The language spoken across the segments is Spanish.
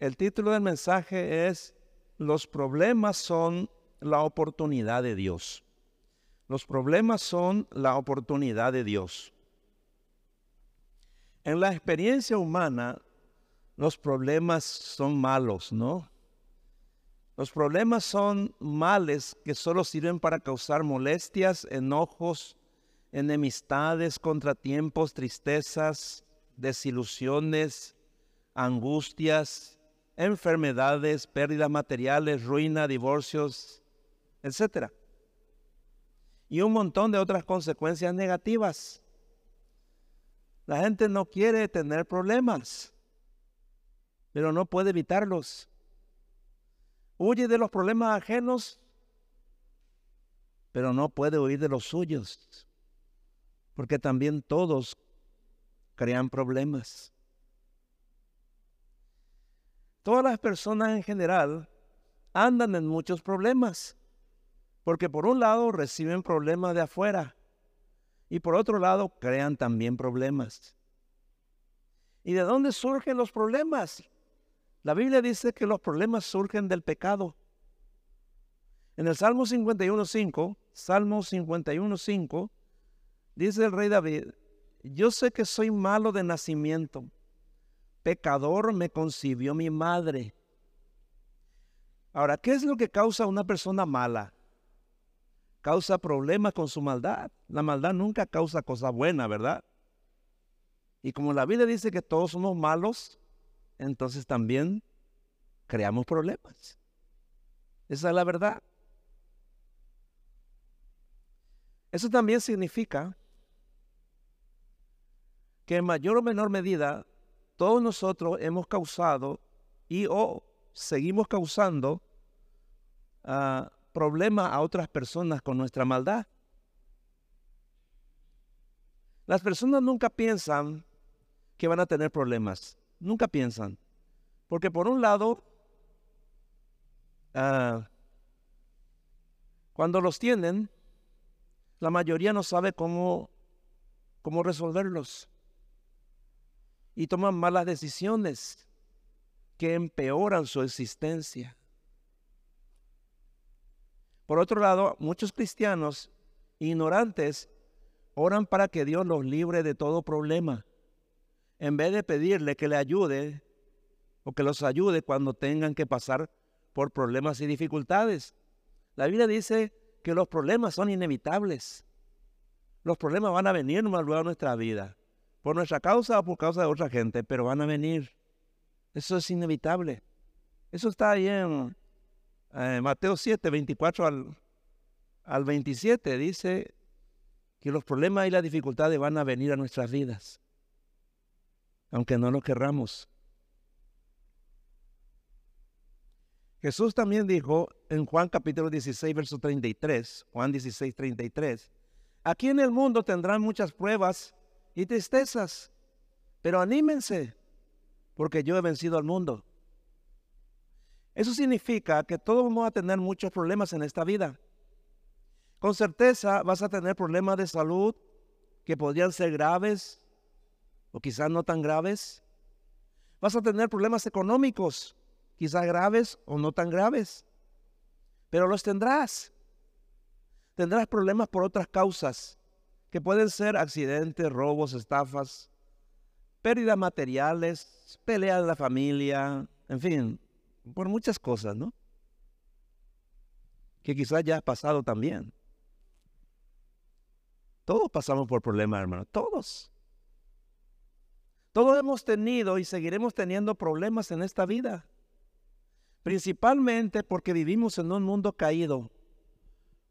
El título del mensaje es Los problemas son la oportunidad de Dios. Los problemas son la oportunidad de Dios. En la experiencia humana, los problemas son malos, ¿no? Los problemas son males que solo sirven para causar molestias, enojos, enemistades, contratiempos, tristezas, desilusiones, angustias, enfermedades, pérdidas materiales, ruina, divorcios, etc. Y un montón de otras consecuencias negativas. La gente no quiere tener problemas, pero no puede evitarlos. Huye de los problemas ajenos, pero no puede huir de los suyos, porque también todos crean problemas. Todas las personas en general andan en muchos problemas, porque por un lado reciben problemas de afuera y por otro lado crean también problemas. ¿Y de dónde surgen los problemas? La Biblia dice que los problemas surgen del pecado. En el Salmo 51.5, Salmo 51.5, dice el rey David, yo sé que soy malo de nacimiento pecador me concibió mi madre. Ahora, ¿qué es lo que causa una persona mala? Causa problemas con su maldad. La maldad nunca causa cosa buena, ¿verdad? Y como la Biblia dice que todos somos malos, entonces también creamos problemas. Esa es la verdad. Eso también significa que en mayor o menor medida todos nosotros hemos causado y o seguimos causando ah, problemas a otras personas con nuestra maldad. Las personas nunca piensan que van a tener problemas, nunca piensan. Porque por un lado, ah, cuando los tienen, la mayoría no sabe cómo, cómo resolverlos y toman malas decisiones que empeoran su existencia. Por otro lado, muchos cristianos ignorantes oran para que Dios los libre de todo problema, en vez de pedirle que le ayude o que los ayude cuando tengan que pasar por problemas y dificultades. La Biblia dice que los problemas son inevitables. Los problemas van a venir luego a nuestra vida por nuestra causa o por causa de otra gente, pero van a venir. Eso es inevitable. Eso está ahí en eh, Mateo 7, 24 al, al 27. Dice que los problemas y las dificultades van a venir a nuestras vidas, aunque no lo querramos. Jesús también dijo en Juan capítulo 16, verso 33, Juan 16, 33, aquí en el mundo tendrán muchas pruebas y tristezas. Pero anímense, porque yo he vencido al mundo. Eso significa que todos vamos a tener muchos problemas en esta vida. Con certeza vas a tener problemas de salud que podrían ser graves o quizás no tan graves. Vas a tener problemas económicos, quizás graves o no tan graves. Pero los tendrás. Tendrás problemas por otras causas que pueden ser accidentes, robos, estafas, pérdidas materiales, peleas de la familia, en fin, por muchas cosas, ¿no? Que quizás ya ha pasado también. Todos pasamos por problemas, hermano, todos. Todos hemos tenido y seguiremos teniendo problemas en esta vida. Principalmente porque vivimos en un mundo caído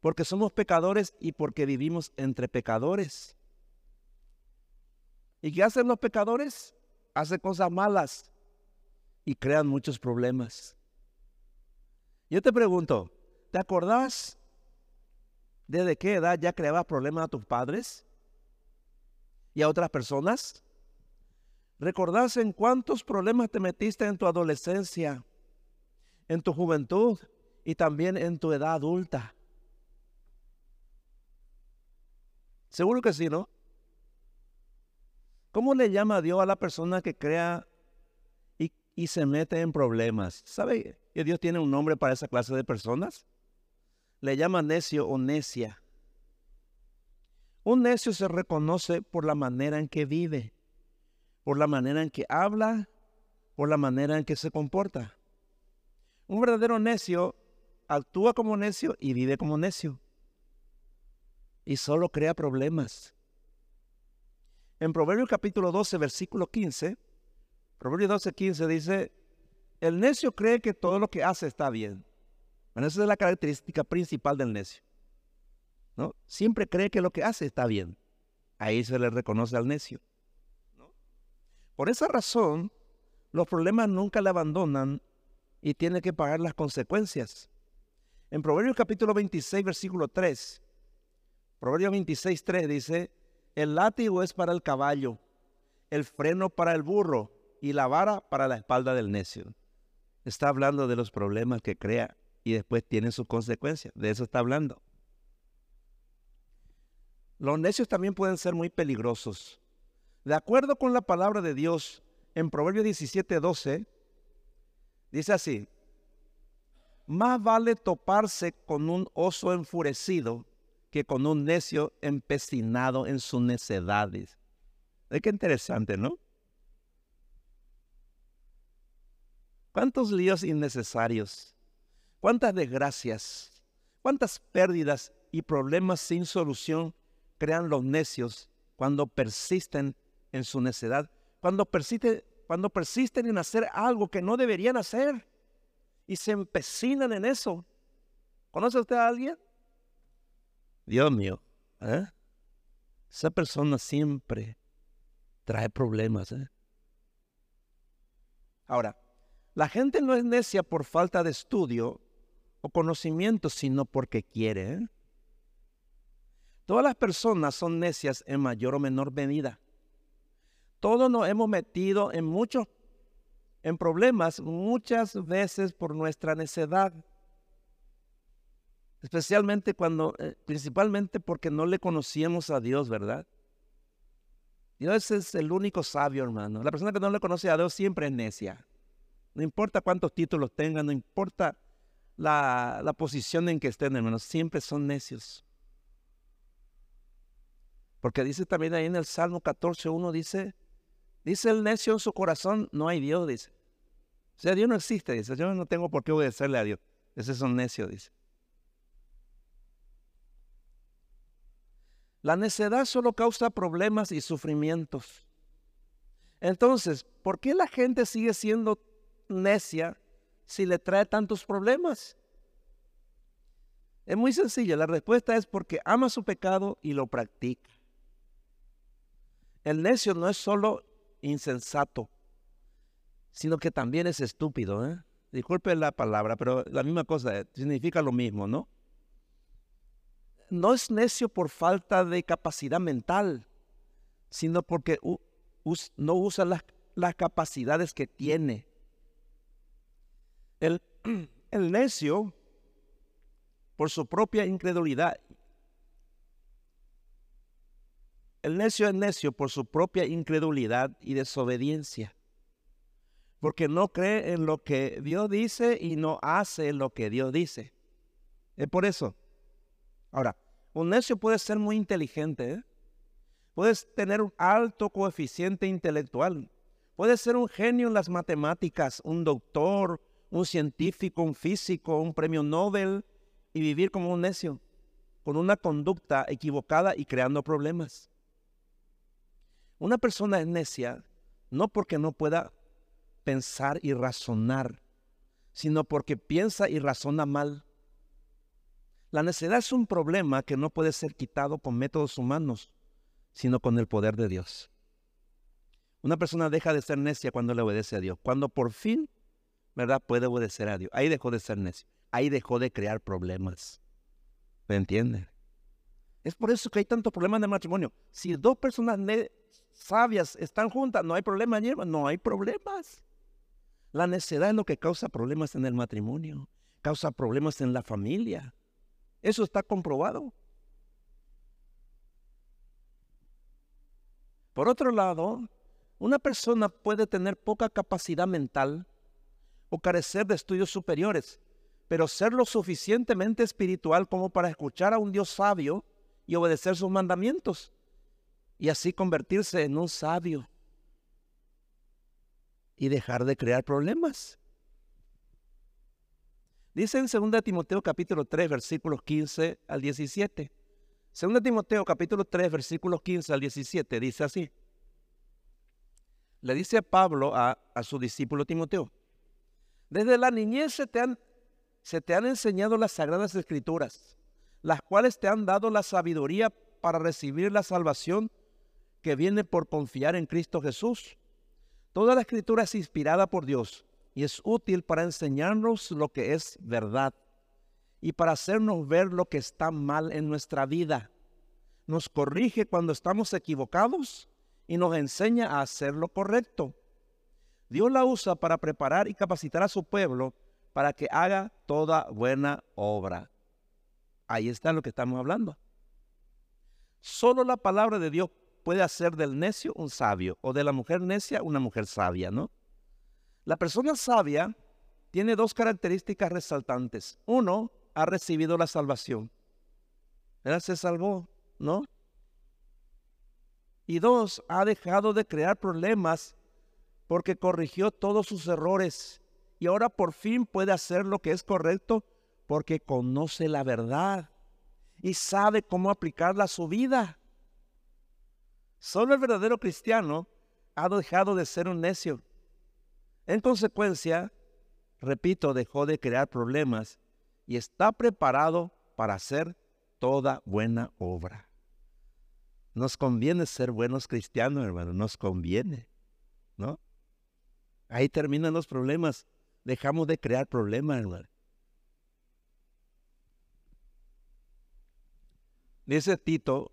porque somos pecadores y porque vivimos entre pecadores. ¿Y qué hacen los pecadores? Hacen cosas malas y crean muchos problemas. Yo te pregunto, ¿te acordás desde qué edad ya creabas problemas a tus padres y a otras personas? ¿Recordás en cuántos problemas te metiste en tu adolescencia, en tu juventud y también en tu edad adulta? Seguro que sí, ¿no? ¿Cómo le llama Dios a la persona que crea y y se mete en problemas. ¿Sabe que Dios tiene un nombre para esa clase de personas? Le llama necio o necia. Un necio se reconoce por la manera en que vive, por la manera en que habla, por la manera en que se comporta. Un verdadero necio actúa como necio y vive como necio. Y solo crea problemas. En Proverbios capítulo 12, versículo 15, Proverbios 12, 15 dice, el necio cree que todo lo que hace está bien. Bueno, esa es la característica principal del necio. ¿no? Siempre cree que lo que hace está bien. Ahí se le reconoce al necio. Por esa razón, los problemas nunca le abandonan y tiene que pagar las consecuencias. En Proverbios capítulo 26, versículo 3, Proverbios 26, 3 dice, el látigo es para el caballo, el freno para el burro y la vara para la espalda del necio. Está hablando de los problemas que crea y después tienen sus consecuencias. De eso está hablando. Los necios también pueden ser muy peligrosos. De acuerdo con la palabra de Dios, en Proverbios 17, 12, dice así, más vale toparse con un oso enfurecido que con un necio empecinado en sus necedades. Es que interesante, ¿no? ¿Cuántos líos innecesarios? ¿Cuántas desgracias? ¿Cuántas pérdidas y problemas sin solución crean los necios cuando persisten en su necedad? Cuando, persiste, cuando persisten en hacer algo que no deberían hacer y se empecinan en eso. ¿Conoce usted a alguien? Dios mío, ¿eh? esa persona siempre trae problemas. ¿eh? Ahora, la gente no es necia por falta de estudio o conocimiento, sino porque quiere. ¿eh? Todas las personas son necias en mayor o menor medida. Todos nos hemos metido en muchos en problemas muchas veces por nuestra necedad especialmente cuando, eh, principalmente porque no le conocíamos a Dios, ¿verdad? Dios es el único sabio, hermano. La persona que no le conoce a Dios siempre es necia. No importa cuántos títulos tengan, no importa la, la posición en que estén, hermanos, siempre son necios. Porque dice también ahí en el Salmo 14.1, dice, dice el necio en su corazón, no hay Dios, dice. O sea, Dios no existe, dice, yo no tengo por qué obedecerle a Dios. Ese es un necio, dice. La necedad solo causa problemas y sufrimientos. Entonces, ¿por qué la gente sigue siendo necia si le trae tantos problemas? Es muy sencilla, la respuesta es porque ama su pecado y lo practica. El necio no es solo insensato, sino que también es estúpido. ¿eh? Disculpe la palabra, pero la misma cosa, significa lo mismo, ¿no? No es necio por falta de capacidad mental, sino porque no usa las, capacidades que tiene. El, el necio, por su propia incredulidad, el necio es necio por su propia incredulidad y desobediencia, porque no cree en lo que Dios dice y no hace lo que Dios dice. Es por eso. Ahora, un necio puede ser muy inteligente, ¿eh? puedes tener un alto coeficiente intelectual, puedes ser un genio en las matemáticas, un doctor, un científico, un físico, un premio Nobel y vivir como un necio, con una conducta equivocada y creando problemas. Una persona es necia no porque no pueda pensar y razonar, sino porque piensa y razona mal. La necedad es un problema que no puede ser quitado con métodos humanos, sino con el poder de Dios. Una persona deja de ser necia cuando le obedece a Dios. Cuando por fin, ¿verdad? Puede obedecer a Dios. Ahí dejó de ser necio. Ahí dejó de crear problemas. ¿Me entienden? Es por eso que hay tantos problemas el matrimonio. Si dos personas sabias están juntas, no hay problema, no hay problemas. La necedad es lo que causa problemas en el matrimonio, causa problemas en la familia, eso está comprobado. Por otro lado, Una persona puede tener poca capacidad mental o carecer de estudios superiores, pero ser lo suficientemente espiritual como para escuchar a un Dios sabio y obedecer sus mandamientos y así convertirse en un sabio y dejar de crear problemas. Dice en 2 Timoteo capítulo 3 versículos 15 al 17. 2 Timoteo capítulo 3 versículos 15 al 17 dice así. Le dice Pablo a, su discípulo Timoteo, desde la niñez se te han enseñado las sagradas escrituras, las cuales te han dado la sabiduría para recibir la salvación que viene por confiar en Cristo Jesús. Toda la escritura es inspirada por Dios y es útil para enseñarnos lo que es verdad y para hacernos ver lo que está mal en nuestra vida. Nos corrige cuando estamos equivocados y nos enseña a hacer lo correcto. Dios la usa para preparar y capacitar a su pueblo para que haga toda buena obra. Ahí está lo que estamos hablando. Solo la palabra de Dios puede hacer del necio un sabio o de la mujer necia una mujer sabia, ¿no? La persona sabia tiene dos características resaltantes. Uno, ha recibido la salvación. Él se salvó, ¿no? Y dos, ha dejado de crear problemas porque corrigió todos sus errores y ahora por fin puede hacer lo que es correcto porque conoce la verdad y sabe cómo aplicarla a su vida. Solo el verdadero cristiano ha dejado de ser un necio. En consecuencia, repito, dejó de crear problemas y está preparado para hacer toda buena obra. Nos conviene ser buenos cristianos, hermano, nos conviene, ¿no? Ahí terminan los problemas. Dejamos de crear problemas, hermano. Dice Tito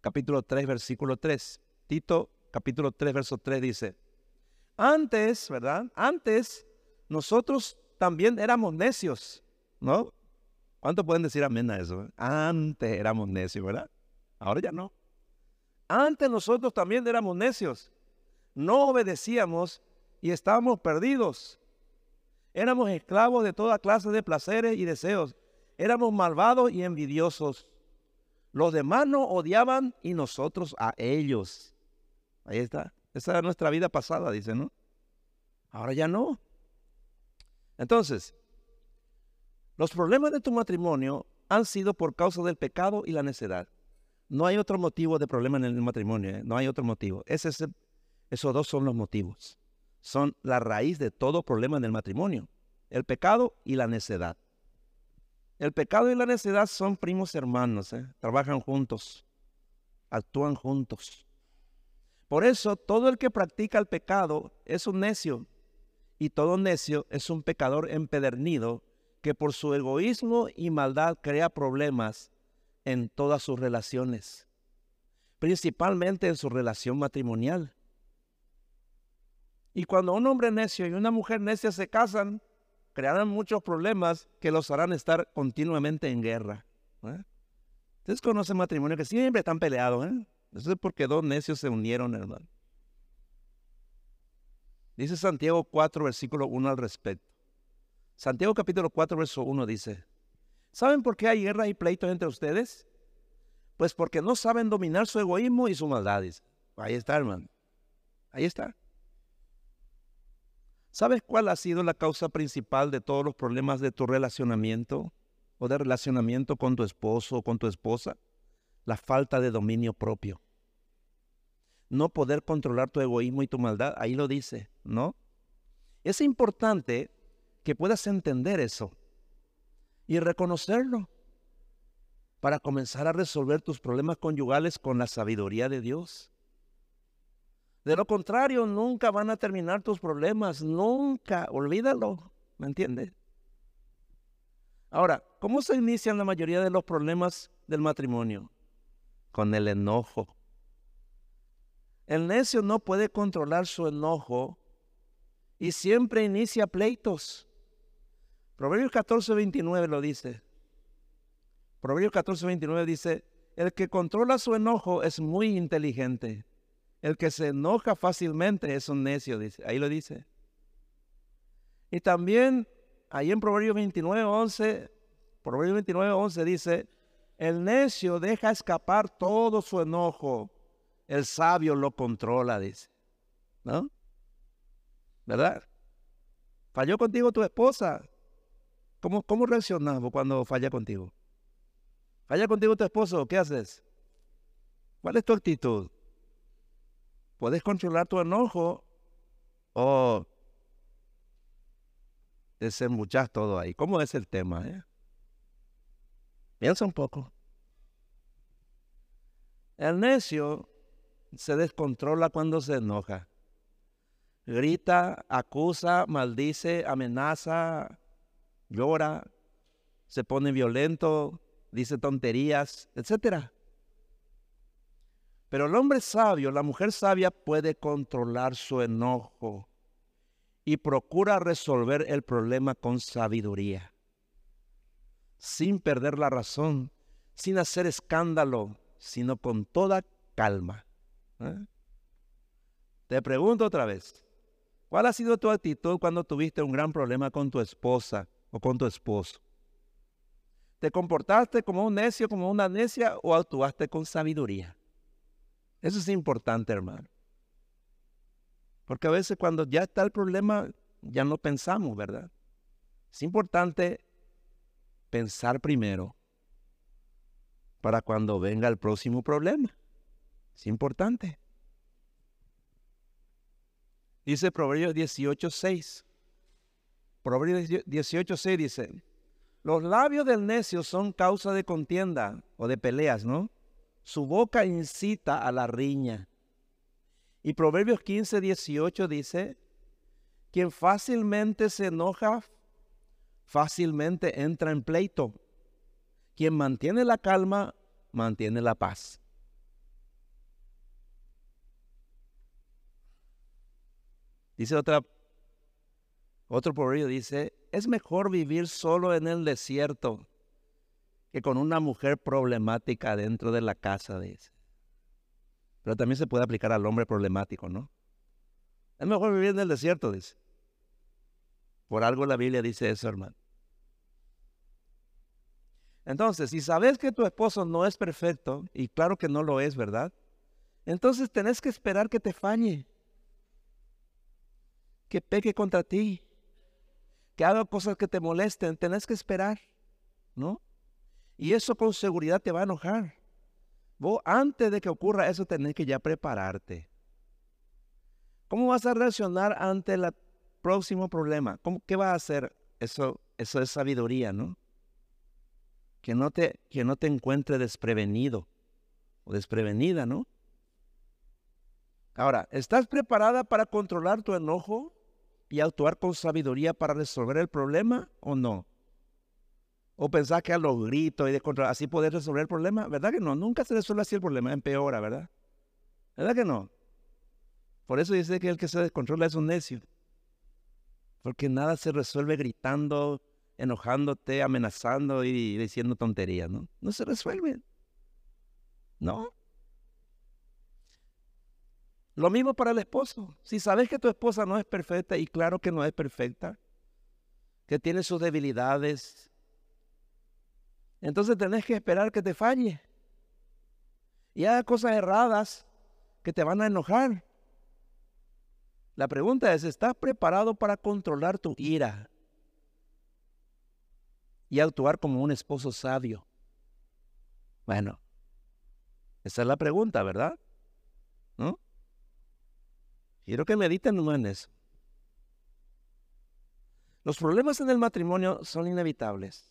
capítulo 3, versículo 3. Tito, capítulo 3, verso 3 dice, antes, ¿verdad? Antes nosotros también éramos necios, ¿no? ¿Cuánto pueden decir amén a eso? Antes éramos necios, ¿verdad? Ahora ya no. Antes nosotros también éramos necios. No obedecíamos y estábamos perdidos. Éramos esclavos de toda clase de placeres y deseos. Éramos malvados y envidiosos. Los demás nos odiaban y nosotros a ellos. Ahí está. Esa era nuestra vida pasada, dice, ¿no? Ahora ya no. Entonces, los problemas de tu matrimonio han sido por causa del pecado y la necedad. No hay otro motivo de problema en el matrimonio, ¿eh? no hay otro motivo. Esos dos son los motivos. Son la raíz de todo problema en el matrimonio. El pecado y la necedad. El pecado y la necedad son primos hermanos, ¿eh? trabajan juntos, actúan juntos. Por eso todo el que practica el pecado es un necio y todo necio es un pecador empedernido que por su egoísmo y maldad crea problemas en todas sus relaciones, principalmente en su relación matrimonial. Y cuando un hombre necio y una mujer necia se casan, crearán muchos problemas que los harán estar continuamente en guerra. ¿eh? Ustedes conocen matrimonios que siempre están peleados. ¿eh? Eso es porque dos necios se unieron, hermano. Dice Santiago 4, versículo 1 al respecto. Santiago capítulo 4, verso 1 dice, ¿saben por qué hay guerra y pleitos entre ustedes? Pues porque no saben dominar su egoísmo y su maldad. Ahí está, hermano. Ahí está. ¿Sabes cuál ha sido la causa principal de todos los problemas de tu relacionamiento o de relacionamiento con tu esposo o con tu esposa? La falta de dominio propio. No poder controlar tu egoísmo y tu maldad, ahí lo dice, ¿no? Es importante que puedas entender eso y reconocerlo para comenzar a resolver tus problemas conyugales con la sabiduría de Dios. De lo contrario, nunca van a terminar tus problemas, nunca, olvídalo, ¿me entiendes? Ahora, ¿cómo se inician la mayoría de los problemas del matrimonio? Con el enojo. El necio no puede controlar su enojo y siempre inicia pleitos. Proverbios 14, 29 lo dice. Proverbios 14, 29 dice, el que controla su enojo es muy inteligente El que se enoja fácilmente es un necio, dice. Ahí lo dice. Y también ahí en Proverbios 29, 11, Proverbios 29, 11 dice, el necio deja escapar todo su enojo, el sabio lo controla, dice. ¿No? ¿Verdad? ¿Falló contigo tu esposa? ¿Cómo, cómo reaccionamos cuando falla contigo? ¿Falla contigo tu esposo? ¿Qué haces? ¿Cuál es tu actitud? ¿Puedes controlar tu enojo o desembuchas todo ahí? ¿Cómo es el tema? Eh? Piensa un poco. El necio se descontrola cuando se enoja. Grita, acusa, maldice, amenaza, llora, se pone violento, dice tonterías, etcétera. Pero el hombre sabio, la mujer sabia puede controlar su enojo y procura resolver el problema con sabiduría, sin perder la razón, sin hacer escándalo, sino con toda calma. ¿eh? Te pregunto otra vez, ¿cuál ha sido tu actitud cuando tuviste un gran problema con tu esposa o con tu esposo? ¿Te comportaste como un necio, como una necia o actuaste con sabiduría? Eso es importante, hermano. Porque a veces cuando ya está el problema, ya no pensamos, ¿verdad? Es importante pensar primero para cuando venga el próximo problema. Es importante. Dice Proverbios 18.6. Proverbios 18.6 dice, los labios del necio son causa de contienda o de peleas, ¿no? Su boca incita a la riña. Y Proverbios 15, 18 dice, quien fácilmente se enoja, fácilmente entra en pleito. Quien mantiene la calma, mantiene la paz. Dice otra, otro proverbio, dice, es mejor vivir solo en el desierto que con una mujer problemática dentro de la casa, dice. Pero también se puede aplicar al hombre problemático, ¿no? Es mejor vivir en el desierto, dice. Por algo la Biblia dice eso, hermano. Entonces, si sabes que tu esposo no es perfecto, y claro que no lo es, ¿verdad? Entonces tenés que esperar que te falle, que peque contra ti, que haga cosas que te molesten, tenés que esperar, ¿no? Y eso con seguridad te va a enojar. Vos antes de que ocurra eso tenés que ya prepararte. ¿Cómo vas a reaccionar ante el próximo problema? ¿Cómo, ¿Qué vas a hacer? Eso, eso es sabiduría, ¿no? Que no, te, que no te encuentre desprevenido o desprevenida, ¿no? Ahora, ¿estás preparada para controlar tu enojo y actuar con sabiduría para resolver el problema o no? O pensar que a los gritos y de control, así poder resolver el problema. ¿Verdad que no? Nunca se resuelve así el problema, empeora, ¿verdad? ¿Verdad que no? Por eso dice que el que se descontrola es un necio. Porque nada se resuelve gritando, enojándote, amenazando y diciendo tonterías, ¿no? No se resuelve. No. Lo mismo para el esposo. Si sabes que tu esposa no es perfecta, y claro que no es perfecta, que tiene sus debilidades, entonces tenés que esperar que te falle. Y haga cosas erradas que te van a enojar. La pregunta es, ¿estás preparado para controlar tu ira y actuar como un esposo sabio? Bueno, esa es la pregunta, ¿verdad? ¿No? Quiero que mediten en eso. Los problemas en el matrimonio son inevitables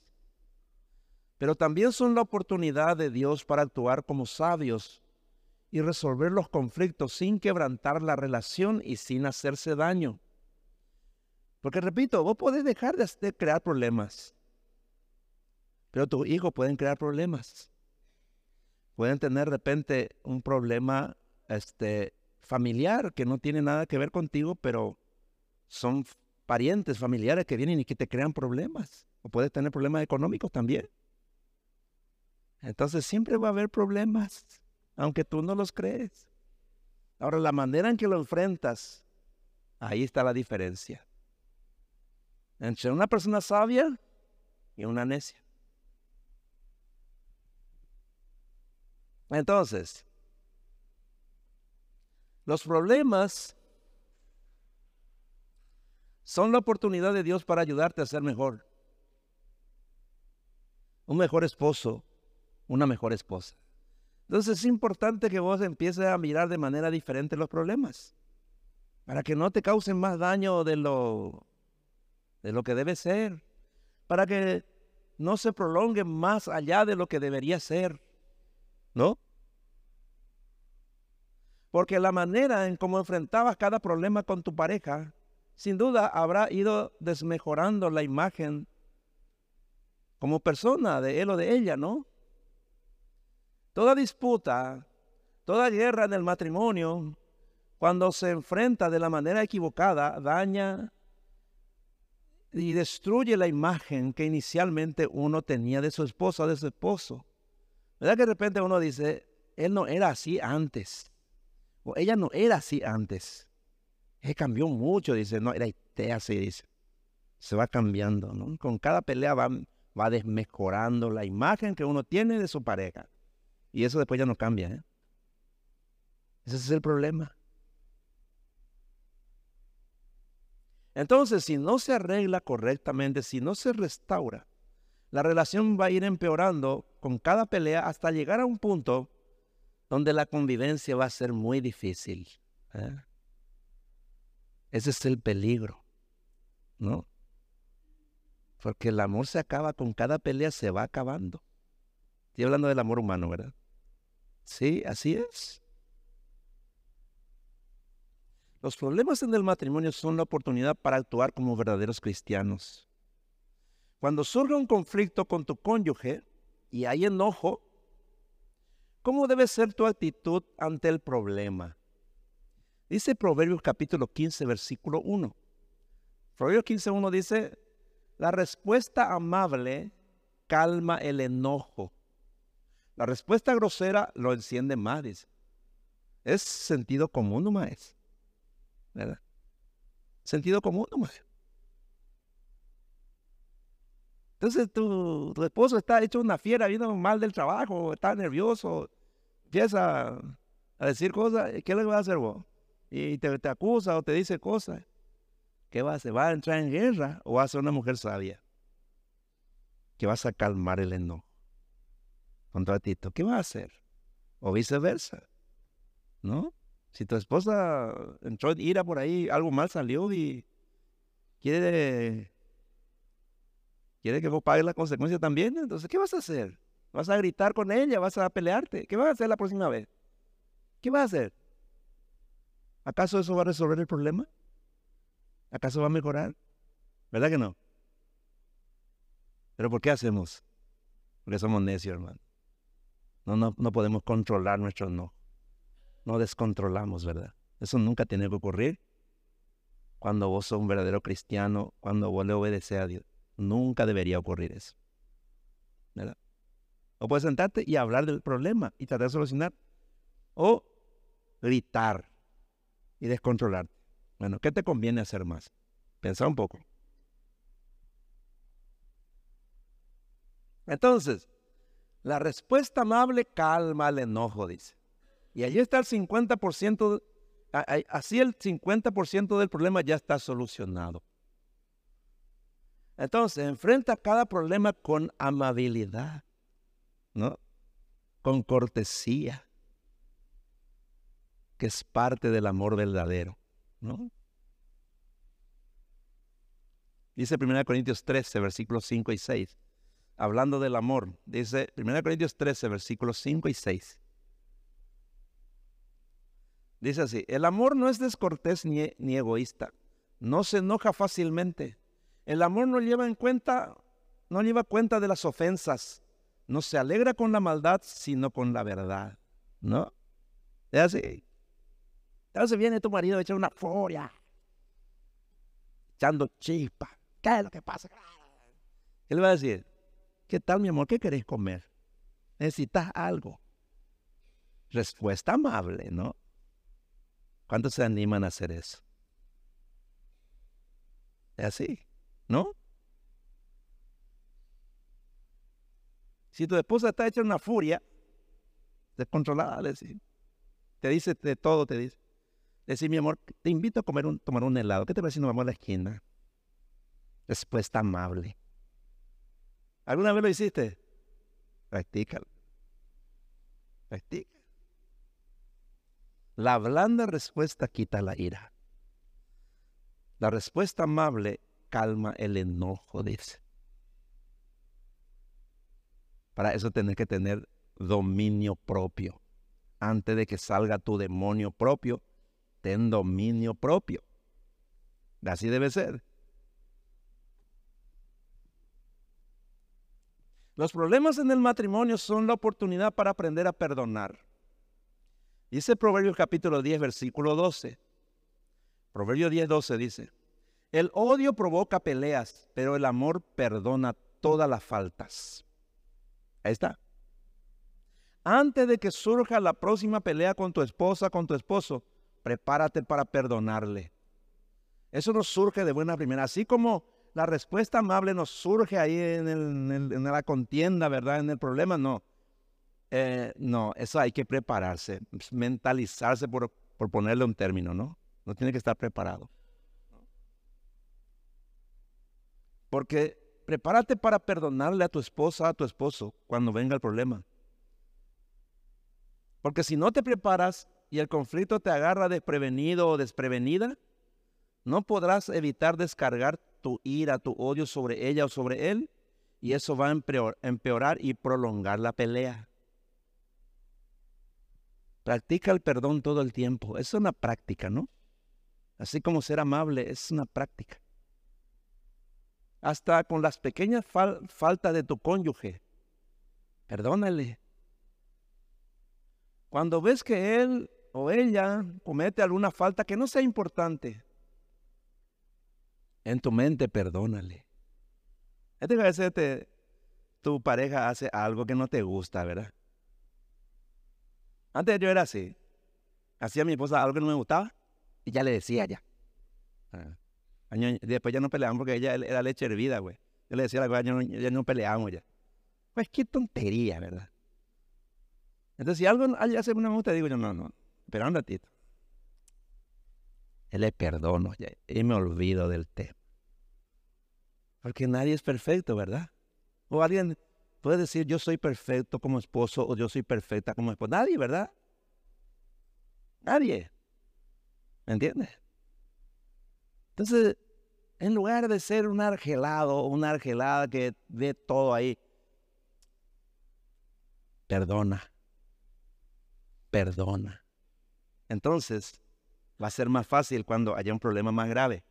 pero también son la oportunidad de Dios para actuar como sabios y resolver los conflictos sin quebrantar la relación y sin hacerse daño. Porque repito, vos podés dejar de, crear problemas, pero tus hijos pueden crear problemas. Pueden tener de repente un problema este, familiar que no tiene nada que ver contigo, pero son parientes familiares que vienen y que te crean problemas. O puedes tener problemas económicos también. Entonces siempre va a haber problemas, aunque tú no los crees. Ahora, la manera en que lo enfrentas, ahí está la diferencia. Entre una persona sabia y una necia. Entonces, los problemas son la oportunidad de Dios para ayudarte a ser mejor. Un mejor esposo, una mejor esposa. Entonces es importante que vos empieces a mirar de manera diferente los problemas, para que no te causen más daño de lo, de lo que debe ser, para que no se prolonguen más allá de lo que debería ser, ¿no? Porque la manera en cómo enfrentabas cada problema con tu pareja, sin duda habrá ido desmejorando la imagen como persona de él o de ella, ¿no? Toda disputa, toda guerra en el matrimonio, cuando se enfrenta de la manera equivocada, daña y destruye la imagen que inicialmente uno tenía de su esposa o de su esposo. ¿Verdad que de repente uno dice, él no era así antes? O ella no era así antes. Él cambió mucho, dice, no, era así, dice. Se va cambiando, ¿no? Con cada pelea va, va desmejorando la imagen que uno tiene de su pareja. Y eso después ya no cambia. ¿eh? Ese es el problema. Entonces, si no se arregla correctamente, si no se restaura, la relación va a ir empeorando con cada pelea hasta llegar a un punto donde la convivencia va a ser muy difícil. ¿eh? Ese es el peligro, ¿no? Porque el amor se acaba con cada pelea, se va acabando. Estoy hablando del amor humano, ¿verdad? Sí, así es. Los problemas en el matrimonio son la oportunidad para actuar como verdaderos cristianos. Cuando surge un conflicto con tu cónyuge y hay enojo, ¿cómo debe ser tu actitud ante el problema? Dice Proverbios capítulo 15, versículo 1. Proverbios 15, 1 dice, la respuesta amable calma el enojo, la respuesta grosera lo enciende más, dice. Es sentido común nomás. ¿Verdad? Sentido común nomás. Entonces tu, esposo está hecho una fiera, vino mal del trabajo, está nervioso, empieza a decir cosas, ¿qué le va a hacer vos? Y te, te acusa o te dice cosas. ¿Qué va a hacer? ¿Va a entrar en guerra o va a ser una mujer sabia? Que vas a calmar el enojo contra Tito, ¿qué va a hacer? O viceversa, ¿no? Si tu esposa entró en ira por ahí, algo mal salió y quiere, quiere que vos pagues la consecuencia también, entonces, ¿qué vas a hacer? ¿Vas a gritar con ella? ¿Vas a pelearte? ¿Qué vas a hacer la próxima vez? ¿Qué vas a hacer? ¿Acaso eso va a resolver el problema? ¿Acaso va a mejorar? ¿Verdad que no? Pero ¿por qué hacemos? Porque somos necios, hermano. No, no, podemos controlar nuestro no. No descontrolamos, ¿verdad? Eso nunca tiene que ocurrir cuando vos sos un verdadero cristiano, cuando vos le obedeces a Dios. Nunca debería ocurrir eso. ¿Verdad? O puedes sentarte y hablar del problema y tratar de solucionar. O gritar y descontrolarte. Bueno, ¿qué te conviene hacer más? Pensar un poco. Entonces, la respuesta amable calma el enojo, dice. Y allí está el 50%, así el 50% del problema ya está solucionado. Entonces, enfrenta cada problema con amabilidad, ¿no? Con cortesía, que es parte del amor verdadero, ¿no? Dice 1 Corintios 13, versículos 5 y 6 hablando del amor. Dice 1 Corintios 13, versículos 5 y 6. Dice así, el amor no es descortés ni, ni, egoísta, no se enoja fácilmente. El amor no lleva en cuenta, no lleva cuenta de las ofensas, no se alegra con la maldad, sino con la verdad. ¿No? Es así. Entonces viene tu marido a echar una furia, echando chispa. ¿Qué es lo que pasa? ¿Qué le va a decir? ¿Qué tal, mi amor? ¿Qué querés comer? ¿Necesitas algo? Respuesta amable, ¿no? ¿Cuántos se animan a hacer eso? Es así, ¿no? Si tu esposa está hecha una furia, descontrolada, te dice de todo, te dice. Decir, mi amor, te invito a comer un, tomar un helado. ¿Qué te parece si nos a la esquina? Respuesta amable. ¿Alguna vez lo hiciste? Practícalo. Practica. La blanda respuesta quita la ira. La respuesta amable calma el enojo, dice. Para eso tienes que tener dominio propio. Antes de que salga tu demonio propio, ten dominio propio. Así debe ser. Los problemas en el matrimonio son la oportunidad para aprender a perdonar. Dice Proverbios capítulo 10, versículo 12. Proverbio 10, 12 dice, el odio provoca peleas, pero el amor perdona todas las faltas. Ahí está. Antes de que surja la próxima pelea con tu esposa, con tu esposo, prepárate para perdonarle. Eso no surge de buena primera. Así como la respuesta amable nos surge ahí en la contienda, ¿verdad? En el problema, no. Eh, no, eso hay que prepararse, mentalizarse por, por ponerle un término, ¿no? No tiene que estar preparado. Porque prepárate para perdonarle a tu esposa, a tu esposo, cuando venga el problema. Porque si no te preparas y el conflicto te agarra desprevenido o desprevenida, no podrás evitar descargar tu ira, tu odio sobre ella o sobre él, y eso va a empeorar y prolongar la pelea. Practica el perdón todo el tiempo. Es una práctica, ¿no? Así como ser amable es una práctica. Hasta con las pequeñas faltas de tu cónyuge. Perdónale. Cuando ves que él o ella comete alguna falta que no sea importante, en tu mente perdónale. Este a veces tu pareja hace algo que no te gusta, ¿verdad? Antes yo era así. Hacía a mi esposa algo que no me gustaba y ya le decía ya. Ah. Después ya no peleamos porque ella era leche hervida, güey. Yo le decía a la güey, ya no, peleamos ya. Pues qué tontería, ¿verdad? Entonces, si algo hace una gusta, digo yo, no, no, espera un ratito. Él le perdono ya, y me olvido del tema. Porque nadie es perfecto, ¿verdad? O alguien puede decir yo soy perfecto como esposo o yo soy perfecta como esposa. Nadie, ¿verdad? Nadie. ¿Me entiendes? Entonces, en lugar de ser un argelado una argelada que ve todo ahí, perdona. Perdona. Entonces, va a ser más fácil cuando haya un problema más grave.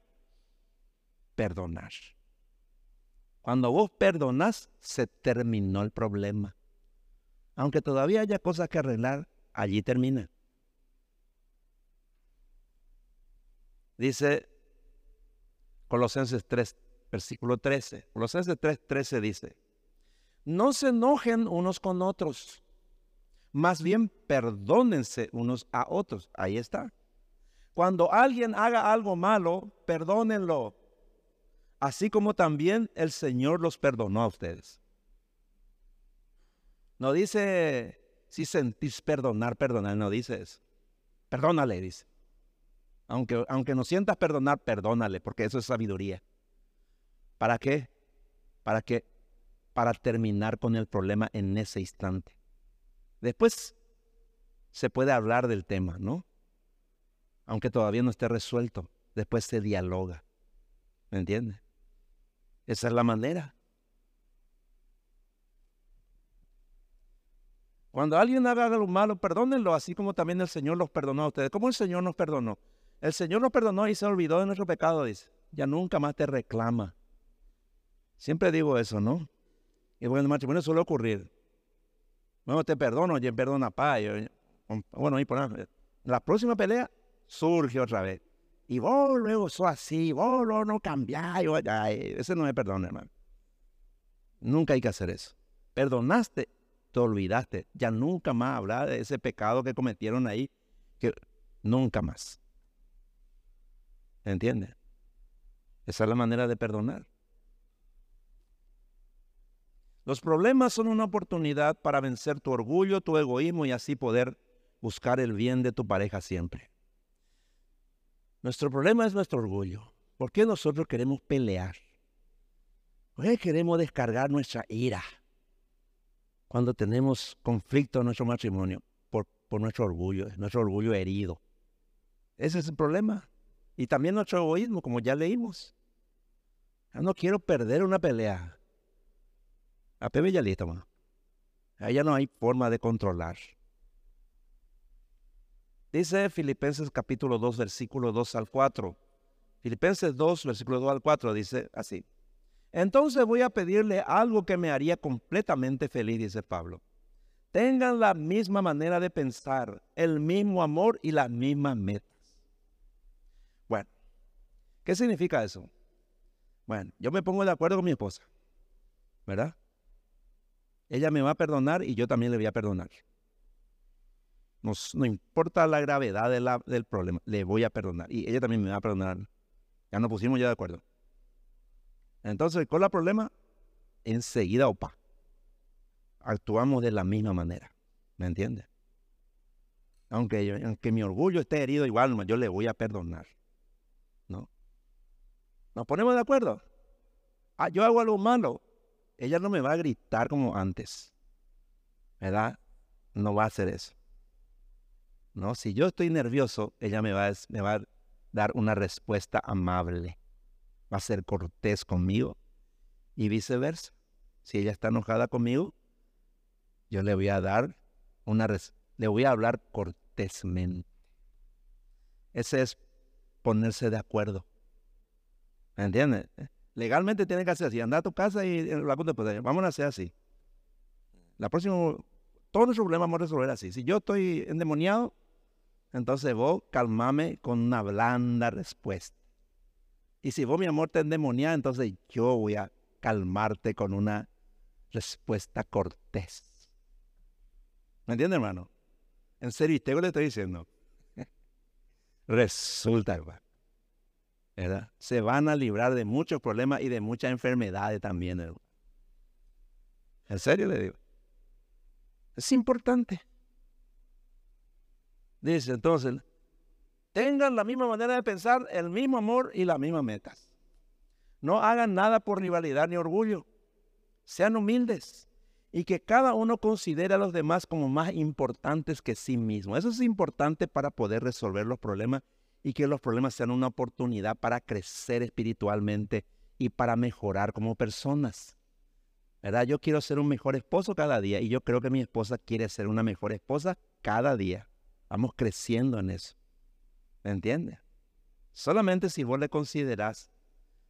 Perdonar. Cuando vos perdonas, se terminó el problema. Aunque todavía haya cosas que arreglar, allí termina. Dice Colosenses 3, versículo 13. Colosenses 3, 13 dice, no se enojen unos con otros, más bien perdónense unos a otros. Ahí está. Cuando alguien haga algo malo, perdónenlo así como también el Señor los perdonó a ustedes. No dice si sentís perdonar, perdonar, no dice eso. Perdónale, dice. Aunque, aunque no sientas perdonar, perdónale, porque eso es sabiduría. ¿Para qué? Para que para terminar con el problema en ese instante. Después se puede hablar del tema, ¿no? Aunque todavía no esté resuelto, después se dialoga. ¿Me entiendes? Esa es la manera. Cuando alguien haga algo malo, perdónenlo, así como también el Señor los perdonó a ustedes. ¿Cómo el Señor nos perdonó? El Señor nos perdonó y se olvidó de nuestro pecado, dice. Ya nunca más te reclama. Siempre digo eso, ¿no? Y bueno, el matrimonio suele ocurrir. Bueno, te perdono, y perdona, pa. Bueno, y por la próxima pelea surge otra vez. Y vos luego sos así, vos luego no cambiáis. Ese no me perdona, hermano. Nunca hay que hacer eso. Perdonaste, te olvidaste. Ya nunca más hablar de ese pecado que cometieron ahí. Que nunca más. ¿Me entiendes? Esa es la manera de perdonar. Los problemas son una oportunidad para vencer tu orgullo, tu egoísmo y así poder buscar el bien de tu pareja siempre. Nuestro problema es nuestro orgullo. ¿Por qué nosotros queremos pelear? ¿Por qué queremos descargar nuestra ira cuando tenemos conflicto en nuestro matrimonio? Por, por nuestro orgullo, nuestro orgullo herido. Ese es el problema. Y también nuestro egoísmo, como ya leímos. no quiero perder una pelea. A Pepe ya listo, Ahí ya no hay forma de controlar. Dice Filipenses capítulo 2, versículo 2 al 4. Filipenses 2, versículo 2 al 4 dice así. Entonces voy a pedirle algo que me haría completamente feliz, dice Pablo. Tengan la misma manera de pensar, el mismo amor y las mismas metas. ¿Qué significa eso? Bueno, yo me pongo de acuerdo con mi esposa, ¿verdad? Ella me va a perdonar y yo también le voy a perdonar. No, importa la gravedad del problema, le voy a perdonar. Y ella también me va a perdonar. Ya nos pusimos ya de acuerdo. Entonces, ¿cuál es el problema? Enseguida, opa, actuamos de la misma manera. ¿Me entiendes? Aunque, aunque mi orgullo esté herido, igual yo le voy a perdonar. ¿No? Nos ponemos de acuerdo. Ah, yo hago algo malo. Ella no me va a gritar como antes. ¿Verdad? No va a hacer eso. ¿no? Si yo estoy nervioso, ella me va, me va a dar una respuesta amable, va a ser cortés conmigo y viceversa. Si ella está enojada conmigo, yo le voy a dar una le voy a hablar cortésmente. Ese es ponerse de acuerdo. ¿Me entiendes? Legalmente tiene que hacer así. Anda a tu casa y la pues, vamos a hacer así. La próxima, todos los problemas vamos a resolver así. Si yo estoy endemoniado, entonces vos calmame con una blanda respuesta. Y si vos, mi amor, te endemonias, entonces yo voy a calmarte con una respuesta cortés. ¿Me entiende, hermano? En serio, y te le estoy diciendo. Resulta, hermano. Se van a librar de muchos problemas y de muchas enfermedades también. En serio le digo. Es importante. Dice entonces, tengan la misma manera de pensar, el mismo amor y las mismas metas. No hagan nada por rivalidad ni orgullo. Sean humildes y que cada uno considere a los demás como más importantes que sí mismo. Eso es importante para poder resolver los problemas y que los problemas sean una oportunidad para crecer espiritualmente y para mejorar como personas. ¿Verdad? Yo quiero ser un mejor esposo cada día y yo creo que mi esposa quiere ser una mejor esposa cada día. Vamos creciendo en eso. ¿Me entiendes? Solamente si vos le considerás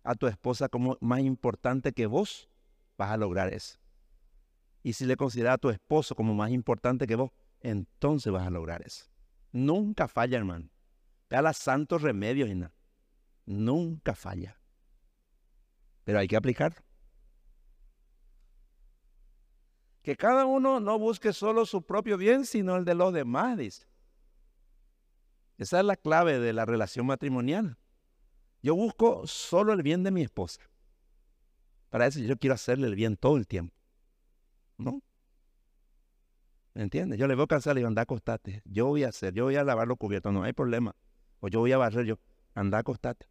a tu esposa como más importante que vos, vas a lograr eso. Y si le consideras a tu esposo como más importante que vos, entonces vas a lograr eso. Nunca falla, hermano. Vea los santos remedios, nada. Nunca falla. Pero hay que aplicarlo. Que cada uno no busque solo su propio bien, sino el de los demás, dice. Esa es la clave de la relación matrimonial. Yo busco solo el bien de mi esposa. Para eso yo quiero hacerle el bien todo el tiempo. ¿No? ¿Me entiendes? Yo le voy a cansar y digo, anda, acostate. Yo voy a hacer, yo voy a lavar los cubiertos, no hay problema. O yo voy a barrer, yo, anda, acostate.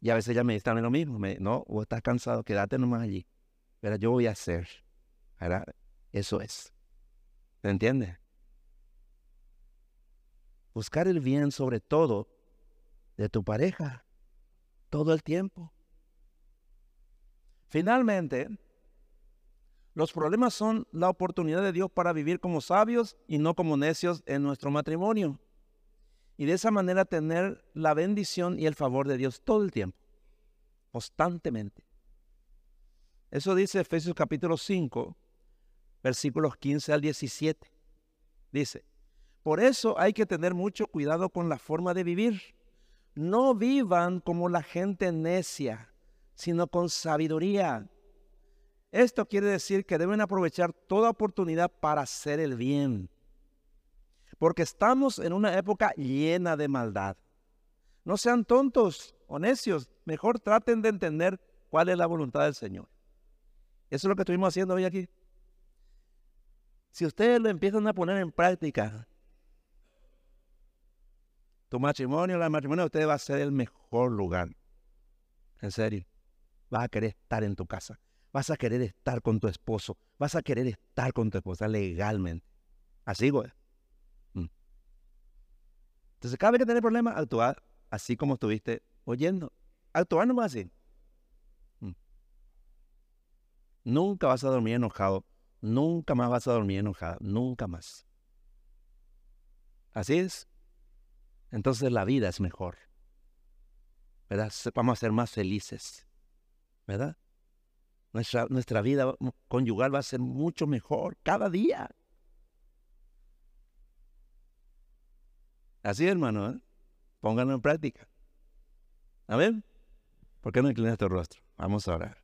Y a veces ella me dice también lo mismo. Me, no, o estás cansado, quédate nomás allí. Pero yo voy a hacer. Eso es. ¿Me entiendes? buscar el bien sobre todo de tu pareja todo el tiempo. Finalmente, los problemas son la oportunidad de Dios para vivir como sabios y no como necios en nuestro matrimonio. Y de esa manera tener la bendición y el favor de Dios todo el tiempo, constantemente. Eso dice Efesios capítulo 5, versículos 15 al 17. Dice, por eso hay que tener mucho cuidado con la forma de vivir. No vivan como la gente necia, sino con sabiduría. Esto quiere decir que deben aprovechar toda oportunidad para hacer el bien. Porque estamos en una época llena de maldad. No sean tontos o necios. Mejor traten de entender cuál es la voluntad del Señor. Eso es lo que estuvimos haciendo hoy aquí. Si ustedes lo empiezan a poner en práctica, tu matrimonio, la matrimonio de ustedes va a ser el mejor lugar. En serio. Vas a querer estar en tu casa. Vas a querer estar con tu esposo. Vas a querer estar con tu esposa legalmente. Así, güey. Entonces, cada vez que tenés problemas, actúa así como estuviste oyendo. Actuar nomás así. Mm. Nunca vas a dormir enojado. Nunca más vas a dormir enojado. Nunca más. Así es. Entonces la vida es mejor. ¿Verdad? Vamos a ser más felices. ¿Verdad? Nuestra, nuestra vida conyugal va a ser mucho mejor cada día. Así, hermano, ¿eh? pónganlo en práctica. A ver, ¿por qué no inclinas tu rostro? Vamos a orar.